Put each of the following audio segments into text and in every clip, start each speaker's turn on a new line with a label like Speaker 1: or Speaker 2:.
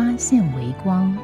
Speaker 1: 发现微光。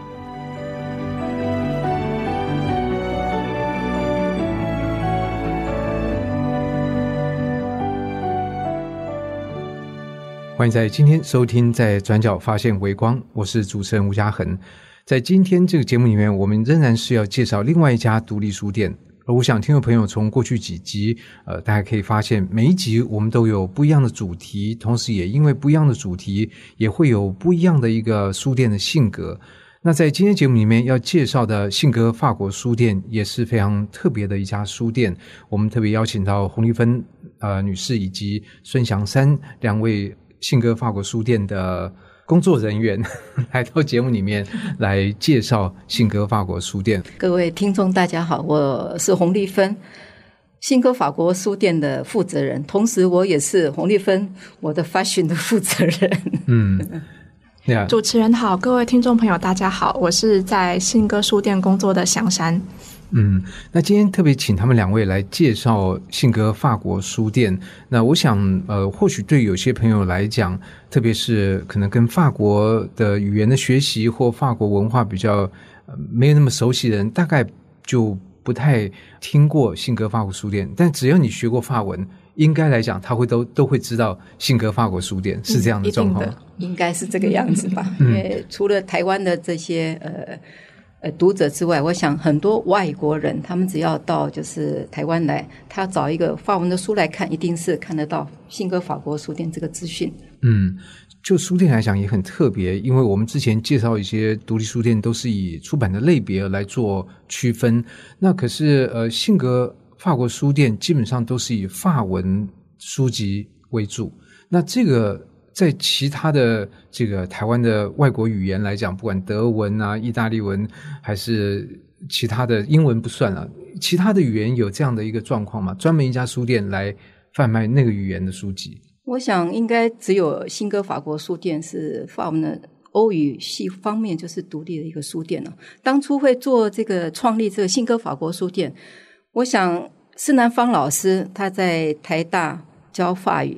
Speaker 2: 欢迎在今天收听《在转角发现微光》，我是主持人吴嘉恒。在今天这个节目里面，我们仍然是要介绍另外一家独立书店。而我想，听众朋友从过去几集，呃，大家可以发现，每一集我们都有不一样的主题，同时也因为不一样的主题，也会有不一样的一个书店的性格。那在今天节目里面要介绍的性格法国书店，也是非常特别的一家书店。我们特别邀请到洪丽芬呃女士以及孙祥山两位性格法国书店的。工作人员 来到节目里面来介绍信鸽法国书店。
Speaker 3: 各位听众，大家好，我是洪丽芬，信鸽法国书店的负责人，同时我也是洪丽芬我的 fashion 的负责人。
Speaker 2: 嗯，
Speaker 4: 主持人好，各位听众朋友，大家好，我是在信鸽书店工作的祥山。
Speaker 2: 嗯，那今天特别请他们两位来介绍信鸽法国书店。那我想，呃，或许对有些朋友来讲，特别是可能跟法国的语言的学习或法国文化比较没有那么熟悉的人，大概就不太听过信鸽法国书店。但只要你学过法文，应该来讲，他会都都会知道信鸽法国书店是这样的状况，
Speaker 3: 应该是这个样子吧？因为除了台湾的这些呃。呃，读者之外，我想很多外国人，他们只要到就是台湾来，他找一个法文的书来看，一定是看得到信鸽法国书店这个资讯。
Speaker 2: 嗯，就书店来讲也很特别，因为我们之前介绍一些独立书店都是以出版的类别来做区分，那可是呃，信鸽法国书店基本上都是以法文书籍为主，那这个。在其他的这个台湾的外国语言来讲，不管德文啊、意大利文，还是其他的英文不算了，其他的语言有这样的一个状况吗？专门一家书店来贩卖那个语言的书籍？
Speaker 3: 我想应该只有新歌法国书店是法文的欧语系方面就是独立的一个书店了。当初会做这个创立这个新歌法国书店，我想施南芳老师他在台大教法语。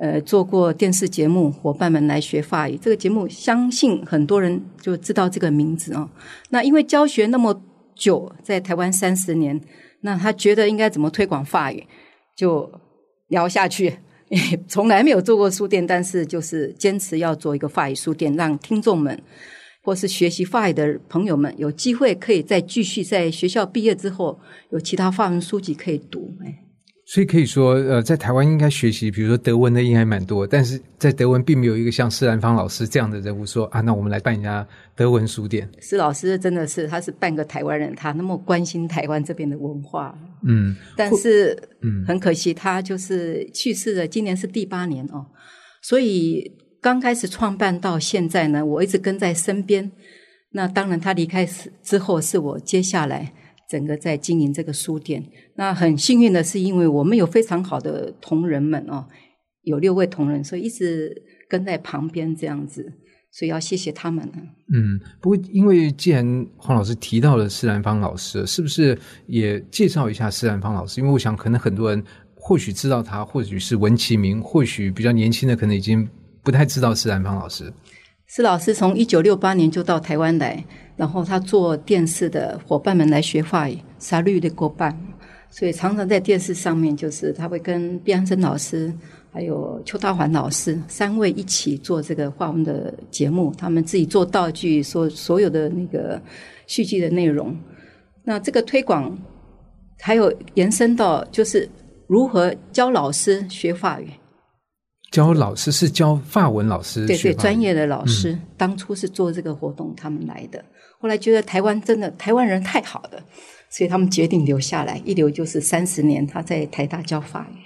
Speaker 3: 呃，做过电视节目，伙伴们来学法语。这个节目相信很多人就知道这个名字哦。那因为教学那么久，在台湾三十年，那他觉得应该怎么推广法语，就聊下去。从来没有做过书店，但是就是坚持要做一个法语书店，让听众们或是学习法语的朋友们有机会可以再继续在学校毕业之后有其他法文书籍可以读。哎。
Speaker 2: 所以可以说，呃，在台湾应该学习，比如说德文的应该蛮多，但是在德文并没有一个像施兰芳老师这样的人物说啊，那我们来办一家德文书店。
Speaker 3: 施老师真的是，他是半个台湾人，他那么关心台湾这边的文化。
Speaker 2: 嗯，
Speaker 3: 但是，嗯，很可惜，他就是去世了，今年是第八年哦。所以刚开始创办到现在呢，我一直跟在身边。那当然，他离开之后，是我接下来。整个在经营这个书店，那很幸运的是，因为我们有非常好的同仁们哦，有六位同仁，所以一直跟在旁边这样子，所以要谢谢他们呢。
Speaker 2: 嗯，不过因为既然黄老师提到了施兰芳老师，是不是也介绍一下施兰芳老师？因为我想可能很多人或许知道他，或许是闻其名，或许比较年轻的可能已经不太知道施兰芳老师。
Speaker 3: 施老师从一九六八年就到台湾来，然后他做电视的伙伴们来学法语，沙律的过半，所以常常在电视上面，就是他会跟毕安生老师还有邱大环老师三位一起做这个华文的节目，他们自己做道具，所所有的那个续集的内容。那这个推广还有延伸到，就是如何教老师学法语。
Speaker 2: 教老师是教法文老师，
Speaker 3: 对对，专业的老师。当初是做这个活动，他们来的。后来觉得台湾真的台湾人太好了，所以他们决定留下来，一留就是三十年。他在台大教法语。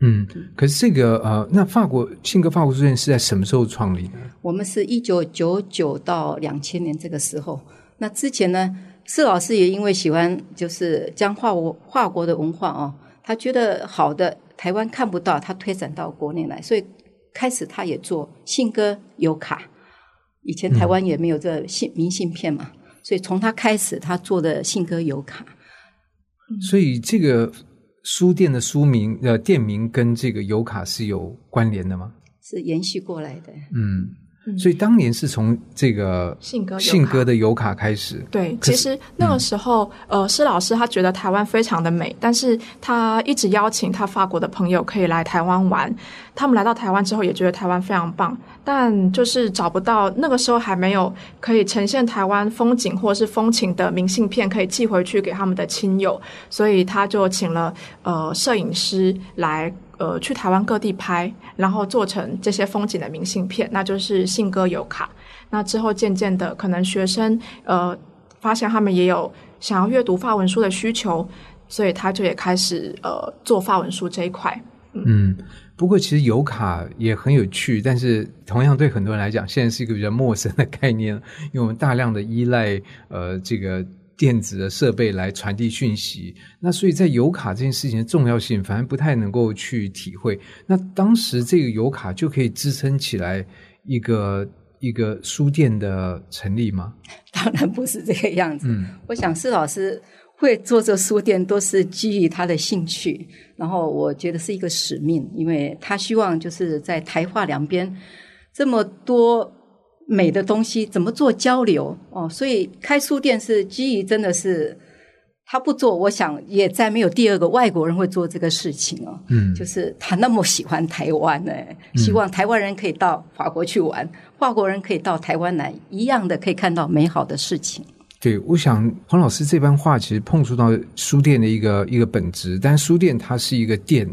Speaker 2: 嗯，可是这个呃，那法国信格法国书院是在什么时候创立的？
Speaker 3: 我们是一九九九到两千年这个时候。那之前呢，施老师也因为喜欢就是将法国法国的文化哦，他觉得好的台湾看不到，他推展到国内来，所以开始他也做信鸽邮卡。以前台湾也没有这信明信片嘛，所以从他开始，他做的信鸽邮卡。
Speaker 2: 所以这个书店的书名呃店名跟这个邮卡是有关联的吗？
Speaker 3: 是延续过来的。
Speaker 2: 嗯。所以当年是从这个
Speaker 4: 信鸽
Speaker 2: 信鸽的油卡开始。
Speaker 4: 对，其实那个时候，呃，施老师他觉得台湾非常的美，但是他一直邀请他法国的朋友可以来台湾玩。他们来到台湾之后，也觉得台湾非常棒，但就是找不到那个时候还没有可以呈现台湾风景或是风情的明信片可以寄回去给他们的亲友，所以他就请了呃摄影师来。呃，去台湾各地拍，然后做成这些风景的明信片，那就是信鸽邮卡。那之后渐渐的，可能学生呃发现他们也有想要阅读法文书的需求，所以他就也开始呃做法文书这一块。
Speaker 2: 嗯，不过其实邮卡也很有趣，但是同样对很多人来讲，现在是一个比较陌生的概念，因为我们大量的依赖呃这个。电子的设备来传递讯息，那所以在油卡这件事情的重要性，反而不太能够去体会。那当时这个油卡就可以支撑起来一个一个书店的成立吗？
Speaker 3: 当然不是这个样子。嗯，我想施老师会做这书店，都是基于他的兴趣，然后我觉得是一个使命，因为他希望就是在台化两边这么多。美的东西怎么做交流哦？所以开书店是基于真的是他不做，我想也再没有第二个外国人会做这个事情哦。嗯，就是他那么喜欢台湾呢，希望台湾人可以到法国去玩，法国人可以到台湾来，一样的可以看到美好的事情。
Speaker 2: 对，我想黄老师这番话其实碰触到书店的一个一个本质，但书店它是一个店。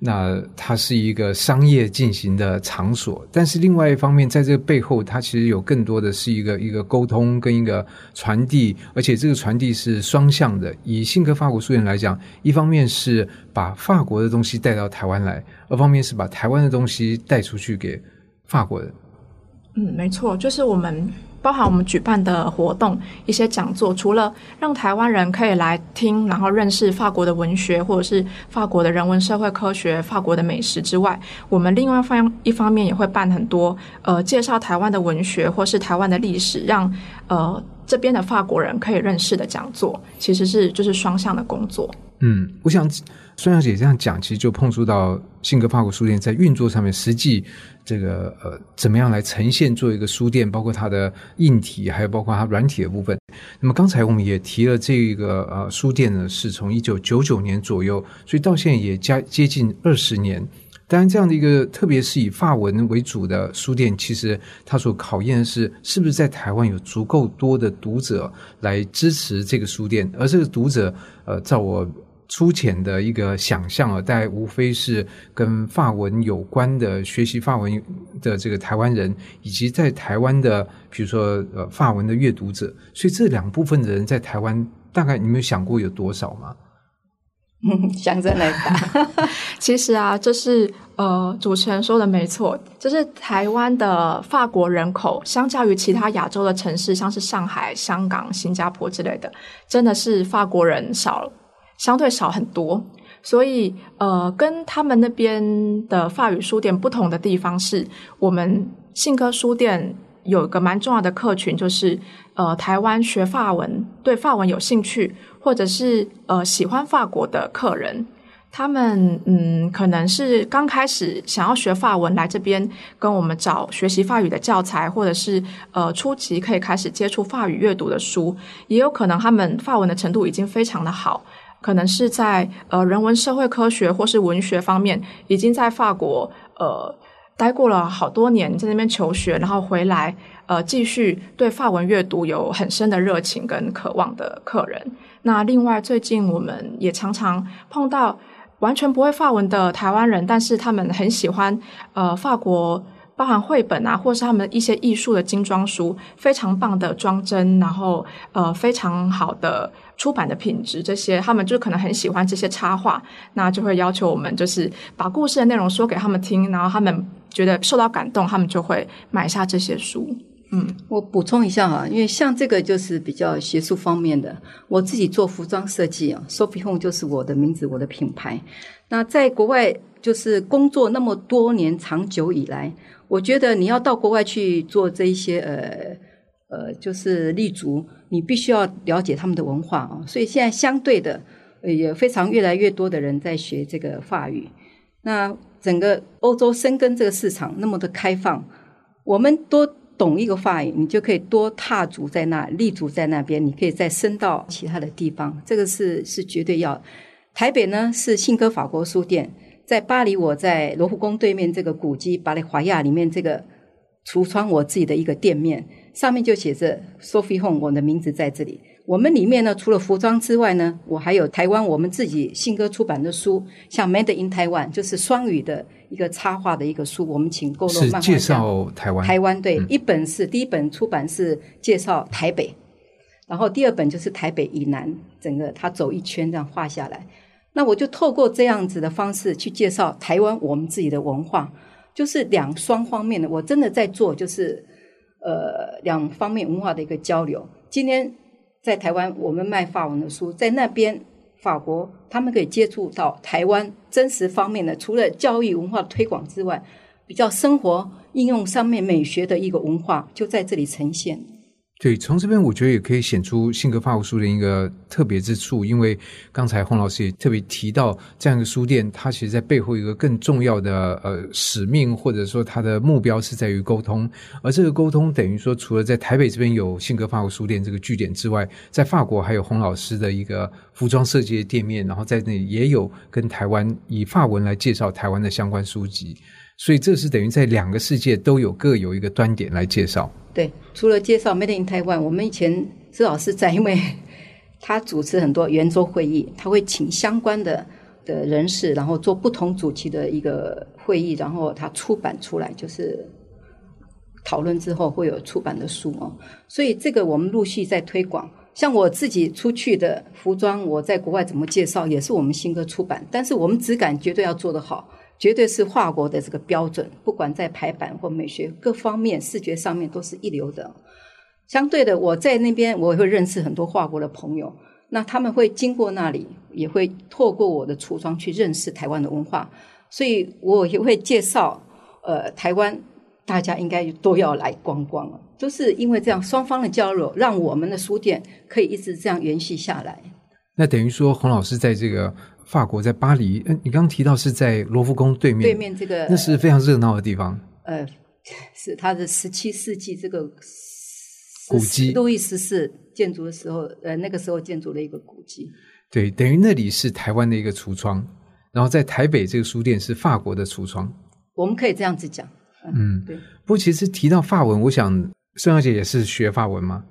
Speaker 2: 那它是一个商业进行的场所，但是另外一方面，在这个背后，它其实有更多的是一个一个沟通跟一个传递，而且这个传递是双向的。以信科法国书院来讲，一方面是把法国的东西带到台湾来，二方面是把台湾的东西带出去给法国人。
Speaker 4: 嗯，没错，就是我们。包含我们举办的活动、一些讲座，除了让台湾人可以来听，然后认识法国的文学，或者是法国的人文社会科学、法国的美食之外，我们另外方一方面也会办很多呃介绍台湾的文学或是台湾的历史，让呃这边的法国人可以认识的讲座，其实是就是双向的工作。
Speaker 2: 嗯，我想孙小姐这样讲，其实就碰触到信格法国书店在运作上面实际。这个呃，怎么样来呈现做一个书店？包括它的硬体，还有包括它软体的部分。那么刚才我们也提了，这个呃书店呢，是从一九九九年左右，所以到现在也加接近二十年。当然，这样的一个特别是以法文为主的书店，其实它所考验的是，是不是在台湾有足够多的读者来支持这个书店，而这个读者，呃，照我。粗浅的一个想象啊，大概无非是跟法文有关的学习法文的这个台湾人，以及在台湾的，比如说呃法文的阅读者，所以这两部分的人在台湾，大概你们有想过有多少吗？
Speaker 3: 嗯，想着来答。
Speaker 4: 其实啊，这是呃主持人说的没错，就是台湾的法国人口，相较于其他亚洲的城市，像是上海、香港、新加坡之类的，真的是法国人少了。相对少很多，所以呃，跟他们那边的法语书店不同的地方是，我们信科书店有一个蛮重要的客群，就是呃，台湾学法文、对法文有兴趣，或者是呃喜欢法国的客人。他们嗯，可能是刚开始想要学法文，来这边跟我们找学习法语的教材，或者是呃初级可以开始接触法语阅读的书，也有可能他们法文的程度已经非常的好。可能是在呃人文社会科学或是文学方面，已经在法国呃待过了好多年，在那边求学，然后回来呃继续对法文阅读有很深的热情跟渴望的客人。那另外最近我们也常常碰到完全不会法文的台湾人，但是他们很喜欢呃法国包含绘本啊，或是他们一些艺术的精装书，非常棒的装帧，然后呃非常好的出版的品质，这些他们就可能很喜欢这些插画，那就会要求我们就是把故事的内容说给他们听，然后他们觉得受到感动，他们就会买下这些书。嗯，
Speaker 3: 我补充一下哈，因为像这个就是比较学术方面的，我自己做服装设计啊，Sophie Home 就是我的名字，我的品牌。那在国外就是工作那么多年，长久以来，我觉得你要到国外去做这一些呃呃，就是立足，你必须要了解他们的文化啊。所以现在相对的也非常越来越多的人在学这个法语。那整个欧洲深耕这个市场那么的开放，我们多。懂一个法语，你就可以多踏足在那，立足在那边，你可以再升到其他的地方。这个是是绝对要。台北呢是信鸽法国书店，在巴黎我在罗浮宫对面这个古迹巴黎华亚里面这个橱窗，我自己的一个店面，上面就写着 Sophie Home，我的名字在这里。我们里面呢，除了服装之外呢，我还有台湾我们自己信鸽出版的书，像 Made in Taiwan，就是双语的。一个插画的一个书，我们请购入漫画
Speaker 2: 介绍台湾。
Speaker 3: 台湾对，一本是第一本出版是介绍台北，然后第二本就是台北以南，整个他走一圈这样画下来。那我就透过这样子的方式去介绍台湾我们自己的文化，就是两双方面的，我真的在做，就是呃两方面文化的一个交流。今天在台湾，我们卖法文的书，在那边。法国，他们可以接触到台湾真实方面的，除了教育文化推广之外，比较生活应用上面美学的一个文化，就在这里呈现。
Speaker 2: 对，从这边我觉得也可以显出性格法务书的一个特别之处，因为刚才洪老师也特别提到，这样一个书店，它其实在背后一个更重要的呃使命，或者说它的目标是在于沟通，而这个沟通等于说，除了在台北这边有性格法务书店这个据点之外，在法国还有洪老师的一个服装设计的店面，然后在那里也有跟台湾以法文来介绍台湾的相关书籍。所以这是等于在两个世界都有各有一个端点来介绍。
Speaker 3: 对，除了介绍 Made in Taiwan，我们以前施老师在，因为 他主持很多圆桌会议，他会请相关的的人士，然后做不同主题的一个会议，然后他出版出来，就是讨论之后会有出版的书哦。所以这个我们陆续在推广。像我自己出去的服装，我在国外怎么介绍，也是我们新歌出版，但是我们质感绝对要做得好。绝对是华国的这个标准，不管在排版或美学各方面，视觉上面都是一流的。相对的，我在那边我也会认识很多华国的朋友，那他们会经过那里，也会透过我的橱窗去认识台湾的文化，所以我也会介绍，呃，台湾大家应该都要来逛逛了，都是因为这样双方的交流，让我们的书店可以一直这样延续下来。
Speaker 2: 那等于说，洪老师在这个。法国在巴黎，嗯，你刚刚提到是在罗浮宫对面，
Speaker 3: 对面这个
Speaker 2: 那是非常热闹的地方。
Speaker 3: 呃，是它的十七世纪这个
Speaker 2: 古迹，
Speaker 3: 路易十四建筑的时候，呃，那个时候建筑的一个古迹。
Speaker 2: 对，等于那里是台湾的一个橱窗，然后在台北这个书店是法国的橱窗。
Speaker 3: 我们可以这样子讲，嗯，对。
Speaker 2: 不过其实提到法文，我想孙小姐也是学法文吗？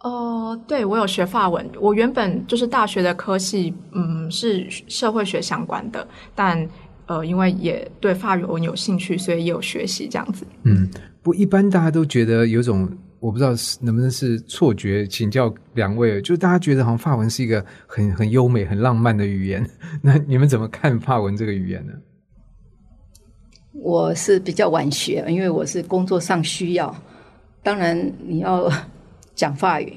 Speaker 4: 哦，对，我有学法文。我原本就是大学的科系，嗯，是社会学相关的，但呃，因为也对法语文有兴趣，所以也有学习这样子。
Speaker 2: 嗯，不，一般大家都觉得有种我不知道能不能是错觉，请教两位，就大家觉得好像法文是一个很很优美、很浪漫的语言。那你们怎么看法文这个语言呢？
Speaker 3: 我是比较晚学，因为我是工作上需要。当然，你要。讲法语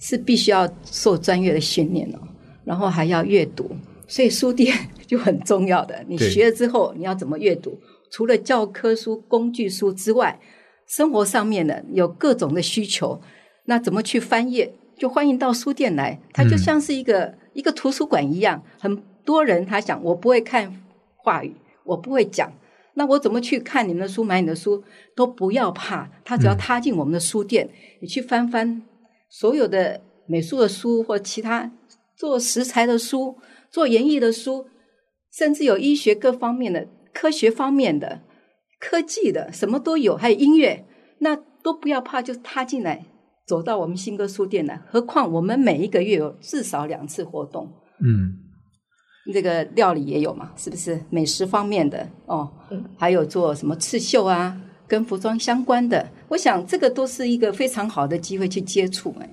Speaker 3: 是必须要受专业的训练哦，然后还要阅读，所以书店就很重要的。你学了之后，你要怎么阅读？除了教科书、工具书之外，生活上面的有各种的需求，那怎么去翻页？就欢迎到书店来，它就像是一个一个图书馆一样。很多人他想，我不会看话语，我不会讲。那我怎么去看你们的书、买你的书？都不要怕，他只要踏进我们的书店，你去翻翻所有的美术的书或其他做食材的书、做园艺的书，甚至有医学各方面的、科学方面的、科技的，什么都有，还有音乐，那都不要怕，就踏进来，走到我们新歌书店来。何况我们每一个月有至少两次活动，嗯。这个料理也有嘛？是不是美食方面的哦？还有做什么刺绣啊？跟服装相关的，我想这个都是一个非常好的机会去接触。哎，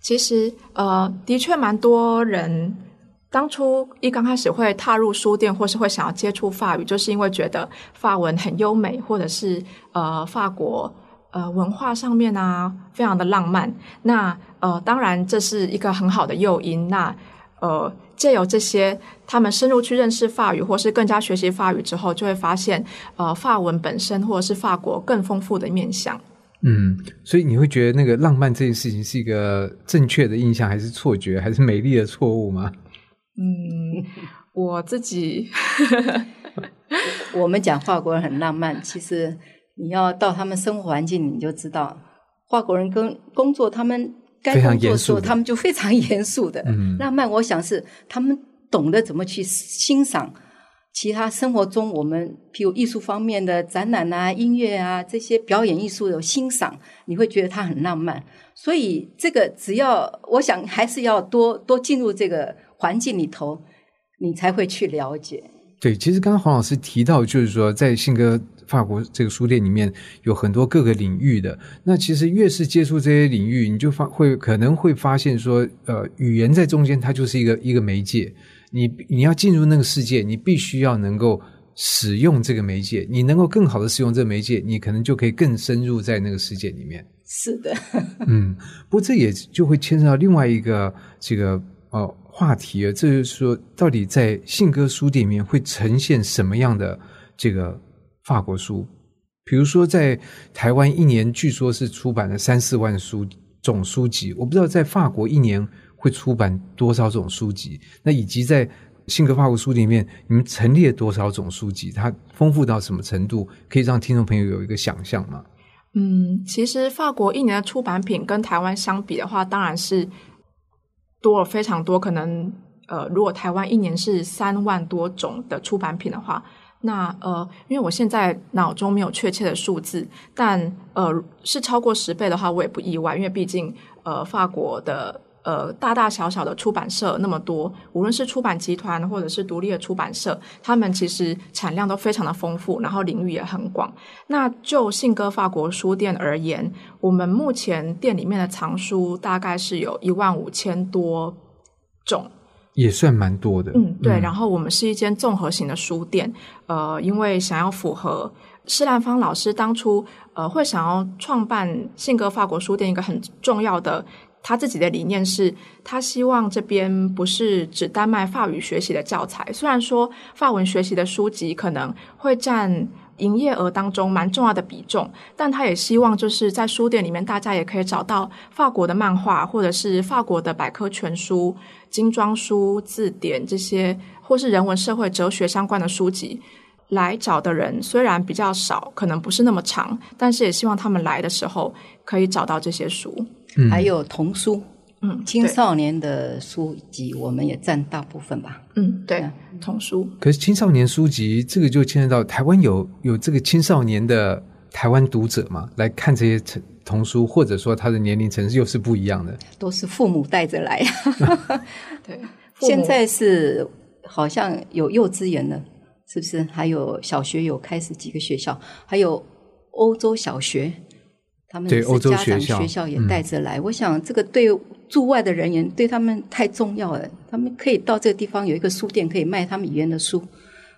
Speaker 4: 其实呃，的确蛮多人当初一刚开始会踏入书店，或是会想要接触法语，就是因为觉得法文很优美，或者是呃法国呃文化上面啊非常的浪漫。那呃，当然这是一个很好的诱因。那呃。借由这些，他们深入去认识法语，或是更加学习法语之后，就会发现，呃，法文本身或者是法国更丰富的面相。
Speaker 2: 嗯，所以你会觉得那个浪漫这件事情是一个正确的印象，还是错觉，还是美丽的错误吗？
Speaker 4: 嗯，我自己，
Speaker 3: 我们讲法国人很浪漫，其实你要到他们生活环境，你就知道，法国人跟工作他们。该工作的时候，他们就非常严肃的浪漫。我想是他们懂得怎么去欣赏其他生活中我们，譬如艺术方面的展览啊、音乐啊这些表演艺术的欣赏，你会觉得它很浪漫。所以这个只要我想，还是要多多进入这个环境里头，你才会去了解。
Speaker 2: 对，其实刚刚黄老师提到，就是说在信哥。法国这个书店里面有很多各个领域的，那其实越是接触这些领域，你就发会可能会发现说，呃，语言在中间它就是一个一个媒介，你你要进入那个世界，你必须要能够使用这个媒介，你能够更好的使用这个媒介，你可能就可以更深入在那个世界里面。
Speaker 3: 是的，
Speaker 2: 嗯，不过这也就会牵涉到另外一个这个呃话题啊，这就是说，到底在信鸽书店里面会呈现什么样的这个。法国书，比如说在台湾一年据说是出版了三四万书种书籍，我不知道在法国一年会出版多少种书籍。那以及在性格法国书里面，你们陈列多少种书籍？它丰富到什么程度？可以让听众朋友有一个想象吗？
Speaker 4: 嗯，其实法国一年的出版品跟台湾相比的话，当然是多了非常多。可能呃，如果台湾一年是三万多种的出版品的话。那呃，因为我现在脑中没有确切的数字，但呃是超过十倍的话，我也不意外，因为毕竟呃法国的呃大大小小的出版社那么多，无论是出版集团或者是独立的出版社，他们其实产量都非常的丰富，然后领域也很广。那就信鸽法国书店而言，我们目前店里面的藏书大概是有一万五千多种。
Speaker 2: 也算蛮多的，
Speaker 4: 嗯，对。然后我们是一间综合型的书店，呃，因为想要符合施兰芳老师当初呃会想要创办信鸽法国书店一个很重要的他自己的理念是，他希望这边不是只单卖法语学习的教材，虽然说法文学习的书籍可能会占。营业额当中蛮重要的比重，但他也希望就是在书店里面，大家也可以找到法国的漫画，或者是法国的百科全书、精装书、字典这些，或是人文、社会、哲学相关的书籍。来找的人虽然比较少，可能不是那么长，但是也希望他们来的时候可以找到这些书，
Speaker 3: 还有童书。嗯，青少年的书籍我们也占大部分吧。
Speaker 4: 嗯，对，童书。
Speaker 2: 可是青少年书籍这个就牵涉到台湾有有这个青少年的台湾读者嘛，来看这些童童书，或者说他的年龄层又是不一样的。
Speaker 3: 都是父母带着来。
Speaker 4: 对，
Speaker 3: 现在是好像有幼稚园了，是不是？还有小学有开始几个学校，还有欧洲小学，他们
Speaker 2: 对欧洲
Speaker 3: 学
Speaker 2: 校
Speaker 3: 学校也带着来。我想这个对。驻外的人员对他们太重要了，他们可以到这个地方有一个书店，可以卖他们语言的书。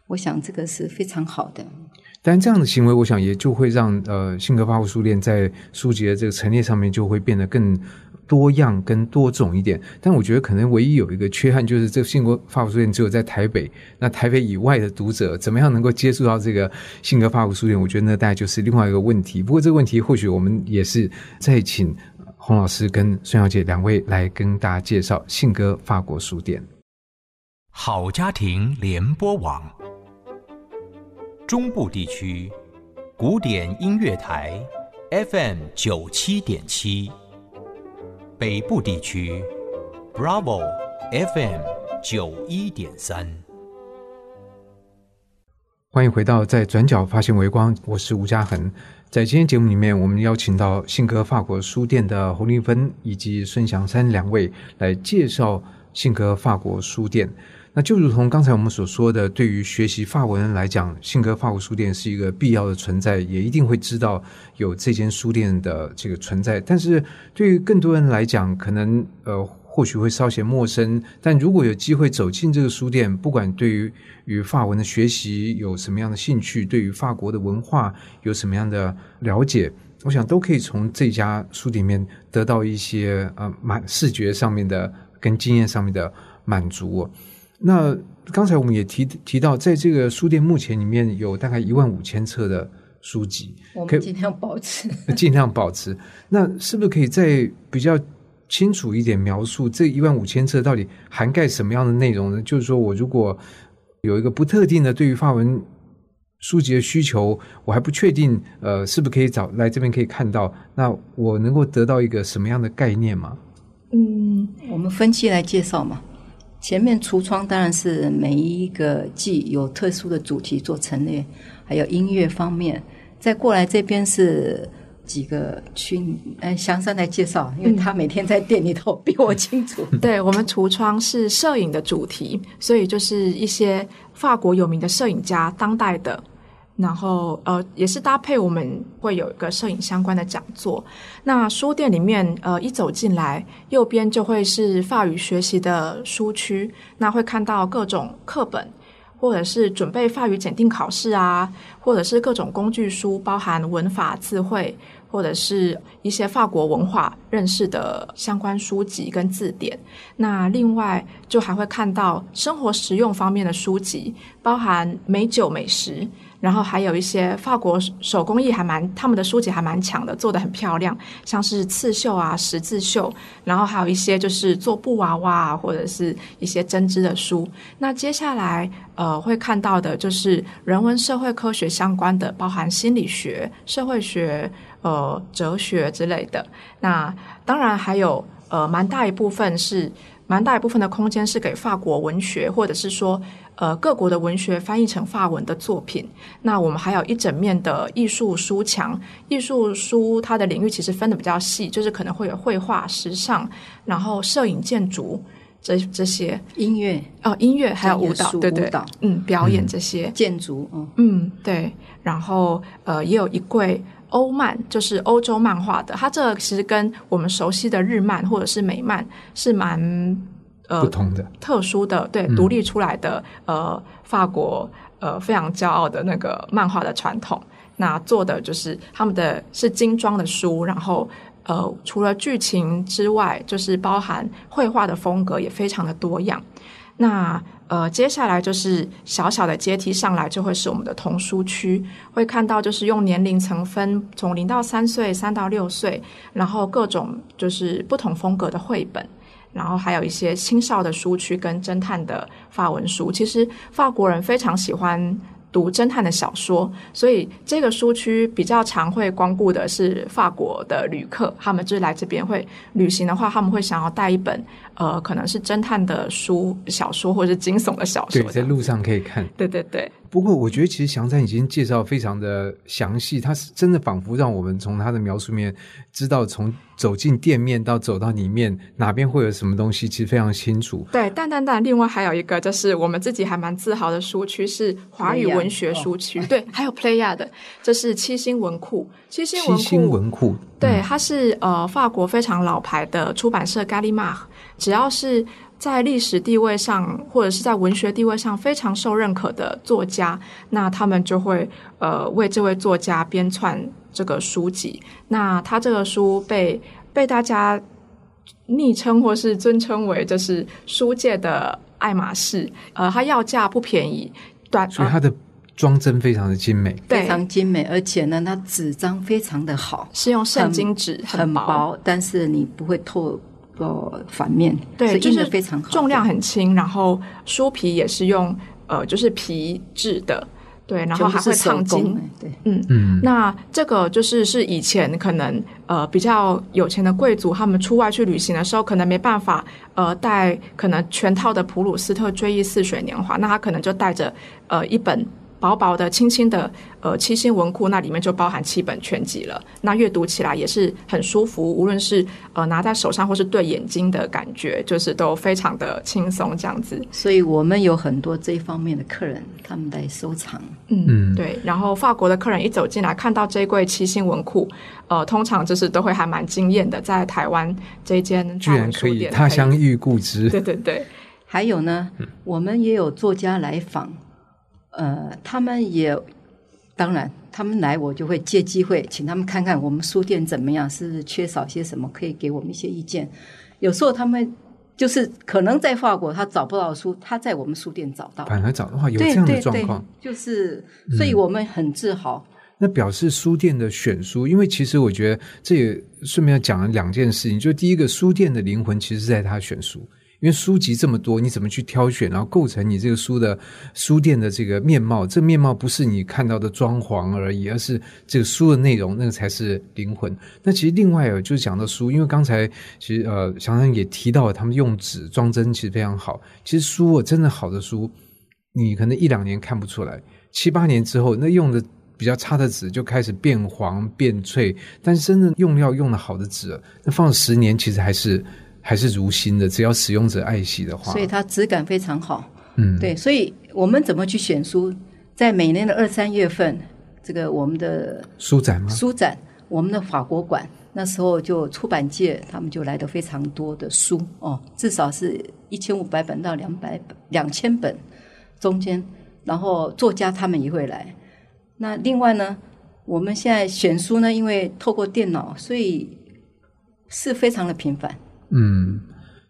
Speaker 3: 我想这个是非常好的。
Speaker 2: 但这样的行为，我想也就会让呃性格发布书店在书籍的这个陈列上面就会变得更多样、跟多种一点。但我觉得可能唯一有一个缺憾，就是这个性格发布书店只有在台北。那台北以外的读者怎么样能够接触到这个性格发布书店？我觉得那大概就是另外一个问题。不过这个问题或许我们也是再请。洪老师跟孙小姐两位来跟大家介绍信鸽法国书店。
Speaker 5: 好家庭联播网，中部地区古典音乐台 FM 九七点七，北部地区 Bravo FM 九一点三。
Speaker 2: 欢迎回到在转角发现微光，我是吴嘉恒。在今天节目里面，我们邀请到信鸽法国书店的侯林芬以及孙祥山两位来介绍信鸽法国书店。那就如同刚才我们所说的，对于学习法文来讲，信鸽法国书店是一个必要的存在，也一定会知道有这间书店的这个存在。但是对于更多人来讲，可能呃或许会稍显陌生。但如果有机会走进这个书店，不管对于与法文的学习有什么样的兴趣，对于法国的文化有什么样的了解，我想都可以从这家书里面得到一些呃满视觉上面的跟经验上面的满足。那刚才我们也提提到，在这个书店目前里面有大概一万五千册的书籍，
Speaker 3: 我们尽量保持。
Speaker 2: 尽量保持。那是不是可以再比较清楚一点描述这一万五千册到底涵盖什么样的内容呢？就是说我如果有一个不特定的对于法文书籍的需求，我还不确定，呃，是不是可以找来这边可以看到？那我能够得到一个什么样的概念吗？
Speaker 4: 嗯，
Speaker 3: 我们分期来介绍嘛。前面橱窗当然是每一个季有特殊的主题做陈列，还有音乐方面。再过来这边是几个区，哎，香山来介绍，因为他每天在店里头比我清楚。
Speaker 4: 对我们橱窗是摄影的主题，所以就是一些法国有名的摄影家，当代的。然后呃，也是搭配我们会有一个摄影相关的讲座。那书店里面呃，一走进来，右边就会是法语学习的书区，那会看到各种课本，或者是准备法语检定考试啊，或者是各种工具书，包含文法、词汇，或者是一些法国文化认识的相关书籍跟字典。那另外就还会看到生活实用方面的书籍，包含美酒美食。然后还有一些法国手工艺还蛮，他们的书籍还蛮强的，做的很漂亮，像是刺绣啊、十字绣，然后还有一些就是做布娃娃啊，或者是一些针织的书。那接下来呃会看到的就是人文社会科学相关的，包含心理学、社会学、呃哲学之类的。那当然还有呃蛮大一部分是蛮大一部分的空间是给法国文学，或者是说。呃，各国的文学翻译成法文的作品。那我们还有一整面的艺术书墙，艺术书它的领域其实分的比较细，就是可能会有绘画、时尚，然后摄影、建筑这这些。
Speaker 3: 音乐。
Speaker 4: 哦，音乐还有舞蹈，对对，嗯，表演这些。
Speaker 3: 建筑，嗯。
Speaker 4: 嗯对。然后呃，也有一柜欧漫，就是欧洲漫画的，它这其实跟我们熟悉的日漫或者是美漫是蛮。
Speaker 2: 不同的、
Speaker 4: 特殊的，对，独立出来的，呃，法国呃非常骄傲的那个漫画的传统。那做的就是他们的是精装的书，然后呃，除了剧情之外，就是包含绘画的风格也非常的多样。那呃，接下来就是小小的阶梯上来，就会是我们的童书区，会看到就是用年龄层分，从零到三岁，三到六岁，然后各种就是不同风格的绘本。然后还有一些青少的书区跟侦探的法文书，其实法国人非常喜欢读侦探的小说，所以这个书区比较常会光顾的是法国的旅客，他们就是来这边会旅行的话，他们会想要带一本呃，可能是侦探的书、小说或者是惊悚的小说，
Speaker 2: 对，在路上可以看。
Speaker 4: 对对对。
Speaker 2: 不过，我觉得其实祥山已经介绍非常的详细，他是真的仿佛让我们从他的描述面知道，从走进店面到走到里面哪边会有什么东西，其实非常清楚。
Speaker 4: 对，但但但，另外还有一个就是我们自己还蛮自豪的书区是华语文学书区，对，还有 Playa 的，这是七星文库。七星文库，
Speaker 2: 七星文库，
Speaker 4: 对，它是呃法国非常老牌的出版社 Gallimard，只要是。在历史地位上，或者是在文学地位上非常受认可的作家，那他们就会呃为这位作家编撰这个书籍。那他这个书被被大家昵称或是尊称为就是书界的爱马仕。呃，它要价不便宜，短，
Speaker 2: 所以它的装帧非常的精美，
Speaker 3: 非常精美，而且呢，它纸张非常的好，
Speaker 4: 是用圣经纸，
Speaker 3: 很薄，但是你不会透。个反面
Speaker 4: 对，就是
Speaker 3: 非常好，
Speaker 4: 重量很轻，然后书皮也是用呃，就是皮质的，对，然后还会烫金，
Speaker 3: 对，
Speaker 4: 嗯嗯。那这个就是是以前可能呃比较有钱的贵族，他们出外去旅行的时候，可能没办法呃带可能全套的普鲁斯特追忆似水年华，那他可能就带着呃一本薄薄的、轻轻的呃七星文库，那里面就包含七本全集了。那阅读起来也是很舒服，无论是呃拿在手上或是对眼睛的感觉，就是都非常的轻松这样子。
Speaker 3: 所以我们有很多这方面的客人，他们在收藏。
Speaker 4: 嗯，嗯对。然后法国的客人一走进来，看到这一柜七星文库，呃，通常就是都会还蛮惊艳的，在台湾这一间
Speaker 2: 居然可以他乡遇故知。
Speaker 4: 对对对。
Speaker 3: 还有呢，我们也有作家来访，呃，他们也当然，他们来我就会借机会请他们看看我们书店怎么样，是不是缺少些什么，可以给我们一些意见。有时候他们就是可能在法国他找不到书，他在我们书店找到，
Speaker 2: 反而找的话有这样的状况，
Speaker 3: 就是所以我们很自豪。
Speaker 2: 那表示书店的选书，因为其实我觉得这也顺便要讲了两件事情，就第一个，书店的灵魂其实是在他选书。因为书籍这么多，你怎么去挑选，然后构成你这个书的书店的这个面貌？这面貌不是你看到的装潢而已，而是这个书的内容，那个才是灵魂。那其实另外，就是讲到书，因为刚才其实呃，祥祥也提到了，他们用纸装帧其实非常好。其实书啊，真的好的书，你可能一两年看不出来，七八年之后，那用的比较差的纸就开始变黄变脆。但是真正用料用的好的纸，那放十年，其实还是。还是如新的，只要使用者爱惜的话，
Speaker 3: 所以它质感非常好。嗯，对，所以我们怎么去选书？在每年的二三月份，这个我们的
Speaker 2: 书展吗？
Speaker 3: 书展，我们的法国馆那时候就出版界他们就来的非常多的书哦，至少是一千五百本到两百本、两千本中间，然后作家他们也会来。那另外呢，我们现在选书呢，因为透过电脑，所以是非常的频繁。
Speaker 2: 嗯，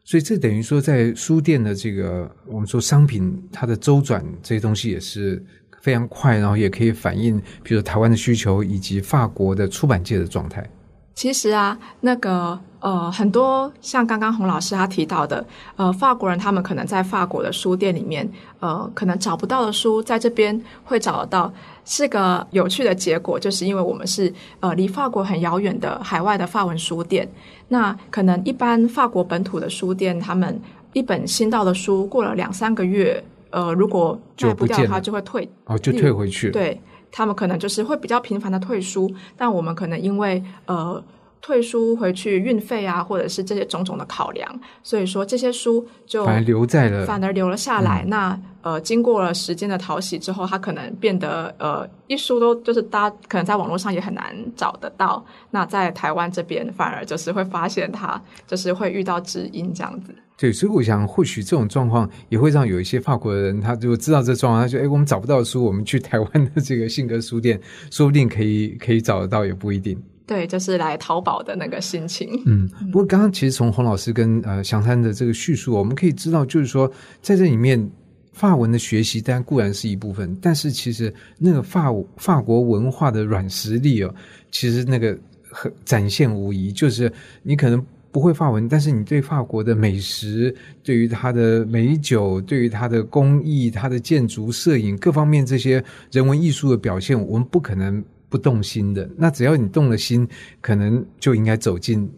Speaker 2: 所以这等于说，在书店的这个我们说商品它的周转这些东西也是非常快，然后也可以反映，比如台湾的需求以及法国的出版界的状态。
Speaker 4: 其实啊，那个呃，很多像刚刚洪老师他提到的，呃，法国人他们可能在法国的书店里面，呃，可能找不到的书，在这边会找得到，是个有趣的结果，就是因为我们是呃离法国很遥远的海外的法文书店，那可能一般法国本土的书店，他们一本新到的书，过了两三个月，呃，如果卖不掉的话，就会退，
Speaker 2: 哦，就退回去，
Speaker 4: 对。他们可能就是会比较频繁的退书，但我们可能因为呃退书回去运费啊，或者是这些种种的考量，所以说这些书就
Speaker 2: 反而留在了，
Speaker 4: 反而留了下来。那呃经过了时间的淘洗之后，它可能变得呃一书都就是大家可能在网络上也很难找得到。那在台湾这边反而就是会发现它就是会遇到知音这样子。
Speaker 2: 对，所以我想，或许这种状况也会让有一些法国人，他就知道这状况，他说：“哎，我们找不到书，我们去台湾的这个信格书店，说不定可以可以找得到，也不一定。”
Speaker 4: 对，就是来淘宝的那个心情。
Speaker 2: 嗯，不过刚刚其实从洪老师跟呃祥山的这个叙述，我们可以知道，就是说在这里面，法文的学习当然固然是一部分，但是其实那个法法国文化的软实力哦，其实那个很展现无疑，就是你可能。不会法文，但是你对法国的美食、对于它的美酒、对于它的工艺、它的建筑、摄影各方面这些人文艺术的表现，我们不可能不动心的。那只要你动了心，可能就应该走进。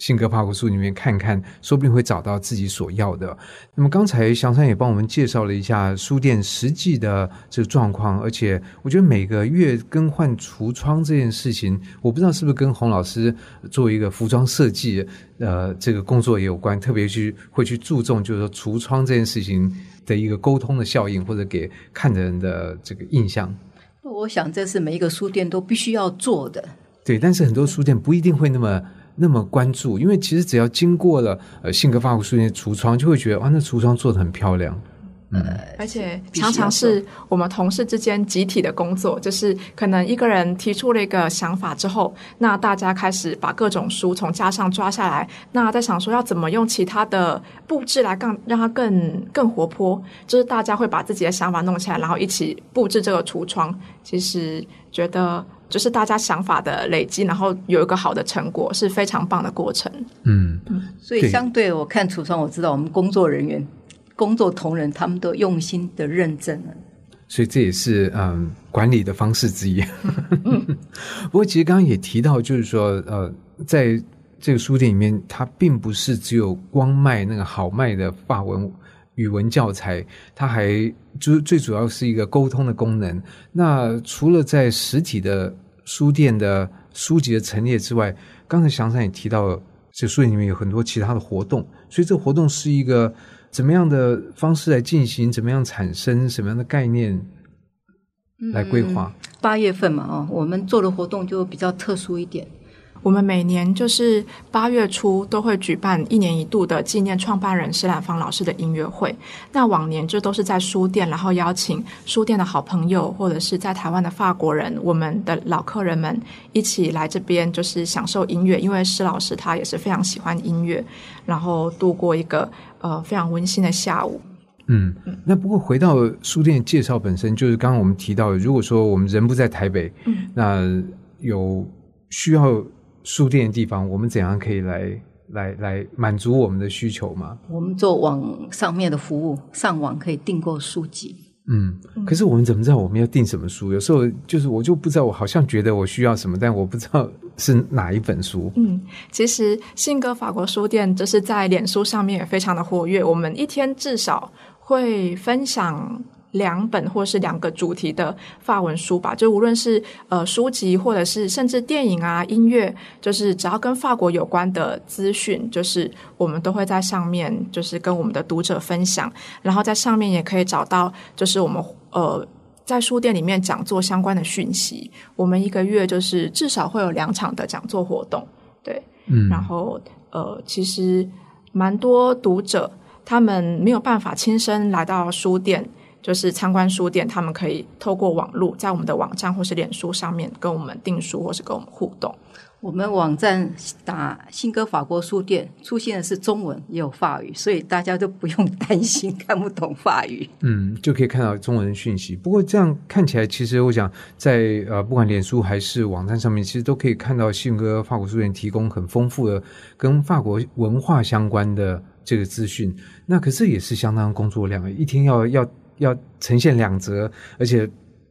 Speaker 2: 性格帕国书里面看看，说不定会找到自己所要的。那么刚才祥山也帮我们介绍了一下书店实际的这个状况，而且我觉得每个月更换橱窗这件事情，我不知道是不是跟洪老师做一个服装设计呃这个工作也有关，特别去会去注重就是说橱窗这件事情的一个沟通的效应，或者给看的人的这个印象。
Speaker 3: 我想这是每一个书店都必须要做的。
Speaker 2: 对，但是很多书店不一定会那么。那么关注，因为其实只要经过了呃性格发福书店橱窗，就会觉得哇，那橱窗做的很漂亮。
Speaker 4: 嗯，而且常常是我们同事之间集体的工作，就是可能一个人提出了一个想法之后，那大家开始把各种书从架上抓下来，那在想说要怎么用其他的布置来更让它更更活泼，就是大家会把自己的想法弄起来，然后一起布置这个橱窗。其实觉得。就是大家想法的累积，然后有一个好的成果，是非常棒的过程。
Speaker 2: 嗯，
Speaker 3: 所以相对我看橱窗，我知道我们工作人员、工作同仁他们都用心的认证了。
Speaker 2: 所以这也是嗯管理的方式之一。不过其实刚刚也提到，就是说呃，在这个书店里面，它并不是只有光卖那个好卖的法文语文教材，它还就是最主要是一个沟通的功能。那除了在实体的书店的书籍的陈列之外，刚才祥山也提到，这书店里面有很多其他的活动，所以这个活动是一个怎么样的方式来进行，怎么样产生，什么样的概念来规划？
Speaker 3: 八月份嘛，哦，我们做的活动就比较特殊一点。
Speaker 4: 我们每年就是八月初都会举办一年一度的纪念创办人施兰芳老师的音乐会。那往年就都是在书店，然后邀请书店的好朋友，或者是在台湾的法国人，我们的老客人们一起来这边，就是享受音乐。因为施老师他也是非常喜欢音乐，然后度过一个呃非常温馨的下午。
Speaker 2: 嗯，那不过回到书店介绍本身，就是刚刚我们提到，如果说我们人不在台北，
Speaker 4: 嗯，
Speaker 2: 那有需要。书店的地方，我们怎样可以来来来满足我们的需求吗？
Speaker 3: 我们做网上面的服务，上网可以订购书籍。
Speaker 2: 嗯，可是我们怎么知道我们要订什么书？有时候就是我就不知道，我好像觉得我需要什么，但我不知道是哪一本书。
Speaker 4: 嗯，其实信鸽法国书店就是在脸书上面也非常的活跃，我们一天至少会分享。两本或是两个主题的法文书吧，就无论是呃书籍，或者是甚至电影啊、音乐，就是只要跟法国有关的资讯，就是我们都会在上面，就是跟我们的读者分享。然后在上面也可以找到，就是我们呃在书店里面讲座相关的讯息。我们一个月就是至少会有两场的讲座活动，对，
Speaker 2: 嗯，
Speaker 4: 然后呃其实蛮多读者他们没有办法亲身来到书店。就是参观书店，他们可以透过网络，在我们的网站或是脸书上面跟我们订书，或是跟我们互动。
Speaker 3: 我们网站打“新歌法国书店”，出现的是中文，也有法语，所以大家都不用担心看不懂法语。
Speaker 2: 嗯，就可以看到中文讯息。不过这样看起来，其实我想在呃，不管脸书还是网站上面，其实都可以看到信歌法国书店提供很丰富的跟法国文化相关的这个资讯。那可是也是相当工作量，一天要要。要呈现两折，而且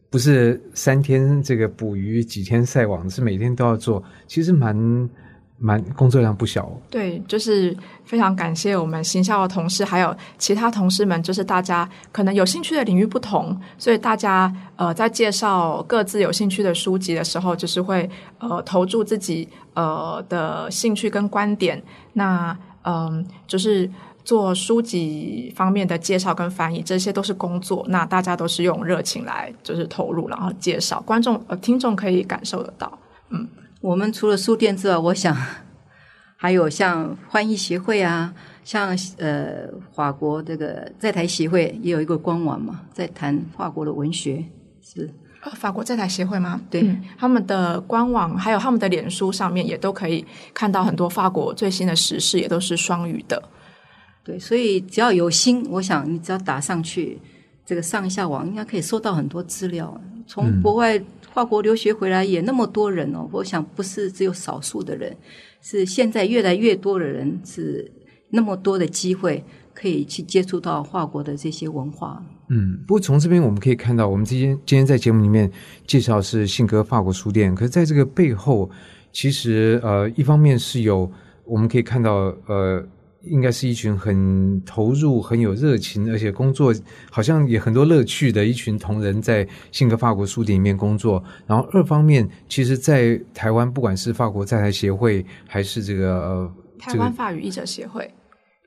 Speaker 2: 不是三天这个捕鱼几天晒网，是每天都要做，其实蛮蛮工作量不小。
Speaker 4: 对，就是非常感谢我们行销的同事，还有其他同事们，就是大家可能有兴趣的领域不同，所以大家呃在介绍各自有兴趣的书籍的时候，就是会呃投注自己呃的兴趣跟观点。那嗯，就是。做书籍方面的介绍跟翻译，这些都是工作。那大家都是用热情来，就是投入，然后介绍，观众呃听众可以感受得到。嗯，
Speaker 3: 我们除了书店之外，我想还有像翻译协会啊，像呃法国这个在台协会也有一个官网嘛，在谈法国的文学是
Speaker 4: 法国在台协会吗？
Speaker 3: 对，
Speaker 4: 他们的官网还有他们的脸书上面也都可以看到很多法国最新的时事，也都是双语的。
Speaker 3: 对，所以只要有心，我想你只要打上去，这个上一下网，应该可以收到很多资料。从国外跨国留学回来也那么多人哦，我想不是只有少数的人，是现在越来越多的人是那么多的机会可以去接触到跨国的这些文化。
Speaker 2: 嗯，不过从这边我们可以看到，我们今天今天在节目里面介绍是信鸽法国书店，可是在这个背后，其实呃，一方面是有我们可以看到呃。应该是一群很投入、很有热情，而且工作好像也很多乐趣的一群同仁，在信格法国书店里面工作。然后二方面，其实，在台湾，不管是法国在台协会，还是这个呃，
Speaker 4: 台湾法语译者协会，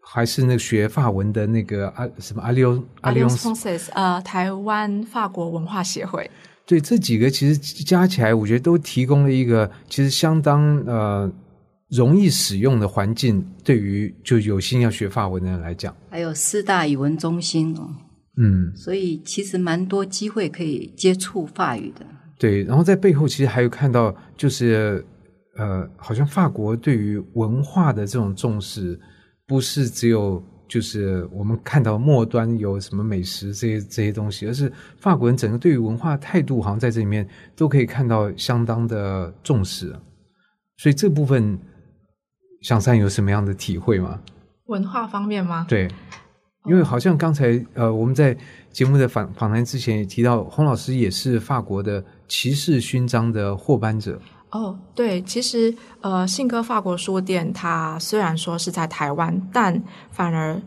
Speaker 2: 还是那个学法文的那个阿什么阿利欧
Speaker 4: 阿利欧斯呃，台湾法国文化协会，
Speaker 2: 对这几个其实加起来，我觉得都提供了一个其实相当呃。容易使用的环境，对于就有心要学法文的人来讲，
Speaker 3: 还有四大语文中心哦，
Speaker 2: 嗯，
Speaker 3: 所以其实蛮多机会可以接触法语的。
Speaker 2: 对，然后在背后其实还有看到，就是呃，好像法国对于文化的这种重视，不是只有就是我们看到末端有什么美食这些这些东西，而是法国人整个对于文化态度，好像在这里面都可以看到相当的重视，所以这部分。向山有什么样的体会吗？
Speaker 4: 文化方面吗？
Speaker 2: 对，因为好像刚才呃，我们在节目的访访谈之前也提到，洪老师也是法国的骑士勋章的获颁者。
Speaker 4: 哦，对，其实呃，信鸽法国书店，它虽然说是在台湾，但反而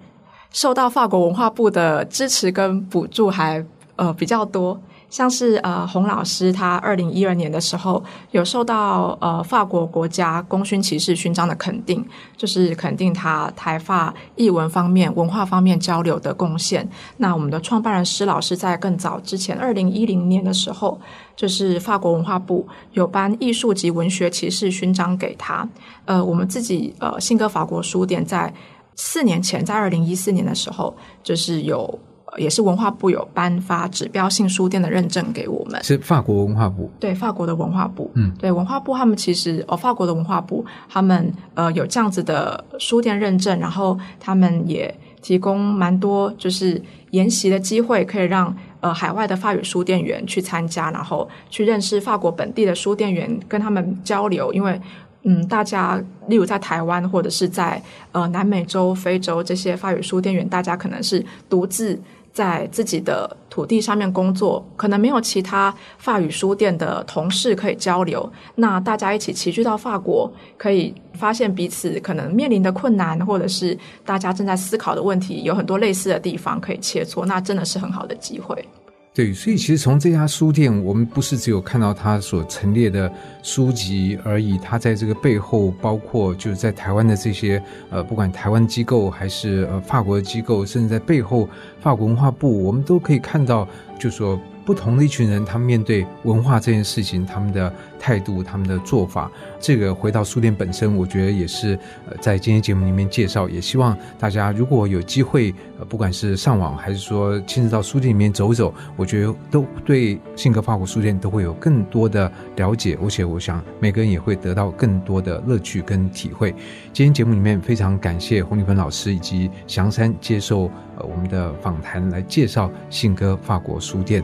Speaker 4: 受到法国文化部的支持跟补助还呃比较多。像是呃洪老师，他二零一二年的时候有受到呃法国国家功勋骑士勋章的肯定，就是肯定他台法译文方面、文化方面交流的贡献。那我们的创办人施老师在更早之前，二零一零年的时候，就是法国文化部有颁艺术及文学骑士勋章给他。呃，我们自己呃信鸽法国书店在四年前，在二零一四年的时候，就是有。也是文化部有颁发指标性书店的认证给我们，
Speaker 2: 是法国文化部？
Speaker 4: 对法国的文化部，
Speaker 2: 嗯，
Speaker 4: 对文化部他们其实哦，法国的文化部他们呃有这样子的书店认证，然后他们也提供蛮多就是研习的机会，可以让呃海外的法语书店员去参加，然后去认识法国本地的书店员，跟他们交流，因为嗯，大家例如在台湾或者是在呃南美洲、非洲这些法语书店员，大家可能是独自。在自己的土地上面工作，可能没有其他法语书店的同事可以交流。那大家一起齐聚到法国，可以发现彼此可能面临的困难，或者是大家正在思考的问题，有很多类似的地方可以切磋。那真的是很好的机会。
Speaker 2: 对，所以其实从这家书店，我们不是只有看到它所陈列的书籍而已，它在这个背后，包括就是在台湾的这些呃，不管台湾机构还是呃法国的机构，甚至在背后法国文化部，我们都可以看到，就说。不同的一群人，他们面对文化这件事情，他们的态度、他们的做法，这个回到书店本身，我觉得也是呃，在今天节目里面介绍。也希望大家如果有机会，不管是上网还是说亲自到书店里面走走，我觉得都对性格法国书店都会有更多的了解，而且我想每个人也会得到更多的乐趣跟体会。今天节目里面非常感谢洪立芬老师以及祥山接受呃我们的访谈，来介绍信鸽法国书店。